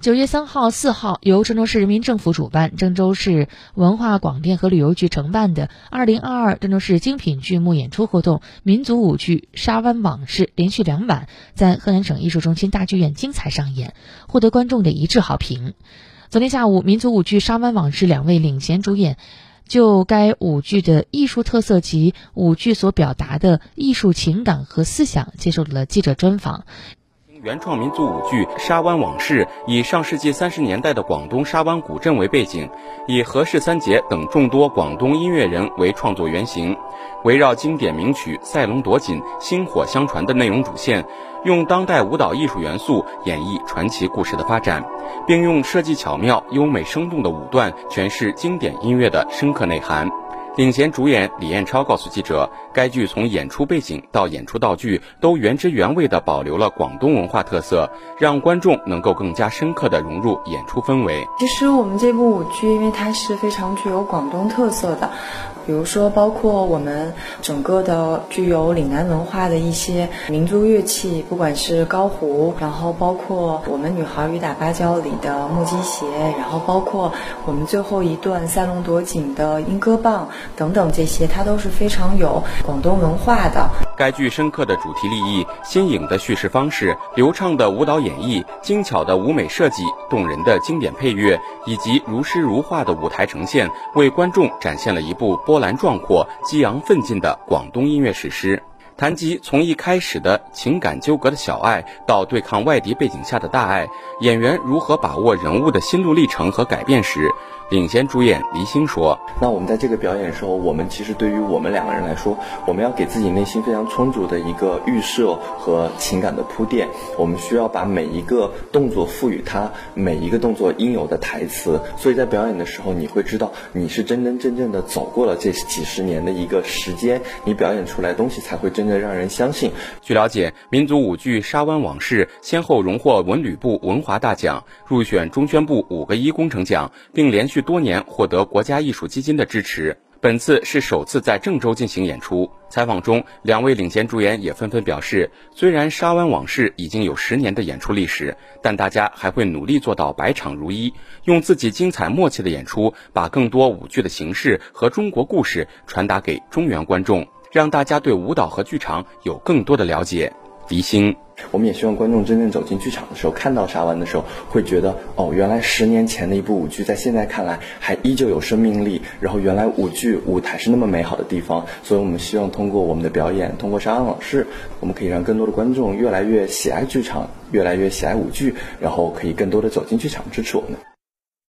九月三号、四号，由郑州市人民政府主办、郑州市文化广电和旅游局承办的二零二二郑州市精品剧目演出活动——民族舞剧《沙湾往事》，连续两晚在河南省艺术中心大剧院精彩上演，获得观众的一致好评。昨天下午，民族舞剧《沙湾往事》两位领衔主演就该舞剧的艺术特色及舞剧所表达的艺术情感和思想接受了记者专访。原创民族舞剧《沙湾往事》以上世纪三十年代的广东沙湾古镇为背景，以何氏三杰等众多广东音乐人为创作原型，围绕经典名曲《赛龙夺锦》薪火相传的内容主线，用当代舞蹈艺术元素演绎传奇故事的发展，并用设计巧妙、优美生动的舞段诠释经典音乐的深刻内涵。领衔主演李彦超告诉记者，该剧从演出背景到演出道具都原汁原味地保留了广东文化特色，让观众能够更加深刻地融入演出氛围。其实我们这部舞剧，因为它是非常具有广东特色的。比如说，包括我们整个的具有岭南文化的一些民族乐器，不管是高胡，然后包括我们《女孩雨打芭蕉》里的木屐鞋，然后包括我们最后一段赛龙夺锦的莺歌棒等等，这些它都是非常有广东文化的。该剧深刻的主题立意、新颖的叙事方式、流畅的舞蹈演绎、精巧的舞美设计、动人的经典配乐，以及如诗如画的舞台呈现，为观众展现了一部波。波澜壮阔、激昂奋进的广东音乐史诗，谈及从一开始的情感纠葛的小爱，到对抗外敌背景下的大爱，演员如何把握人物的心路历程和改变时。领衔主演黎星说：“那我们在这个表演时候，我们其实对于我们两个人来说，我们要给自己内心非常充足的一个预设和情感的铺垫。我们需要把每一个动作赋予它每一个动作应有的台词。所以在表演的时候，你会知道你是真真正正的走过了这几十年的一个时间，你表演出来东西才会真正让人相信。”据了解，民族舞剧《沙湾往事》先后荣获文旅部文华大奖，入选中宣部五个一工程奖，并连续。多年获得国家艺术基金的支持，本次是首次在郑州进行演出。采访中，两位领衔主演也纷纷表示，虽然《沙湾往事》已经有十年的演出历史，但大家还会努力做到百场如一，用自己精彩默契的演出，把更多舞剧的形式和中国故事传达给中原观众，让大家对舞蹈和剧场有更多的了解。迪星。我们也希望观众真正走进剧场的时候，看到沙湾的时候，会觉得哦，原来十年前的一部舞剧，在现在看来还依旧有生命力。然后，原来舞剧舞台是那么美好的地方。所以我们希望通过我们的表演，通过沙湾往事，我们可以让更多的观众越来越喜爱剧场，越来越喜爱舞剧，然后可以更多的走进剧场支持我们。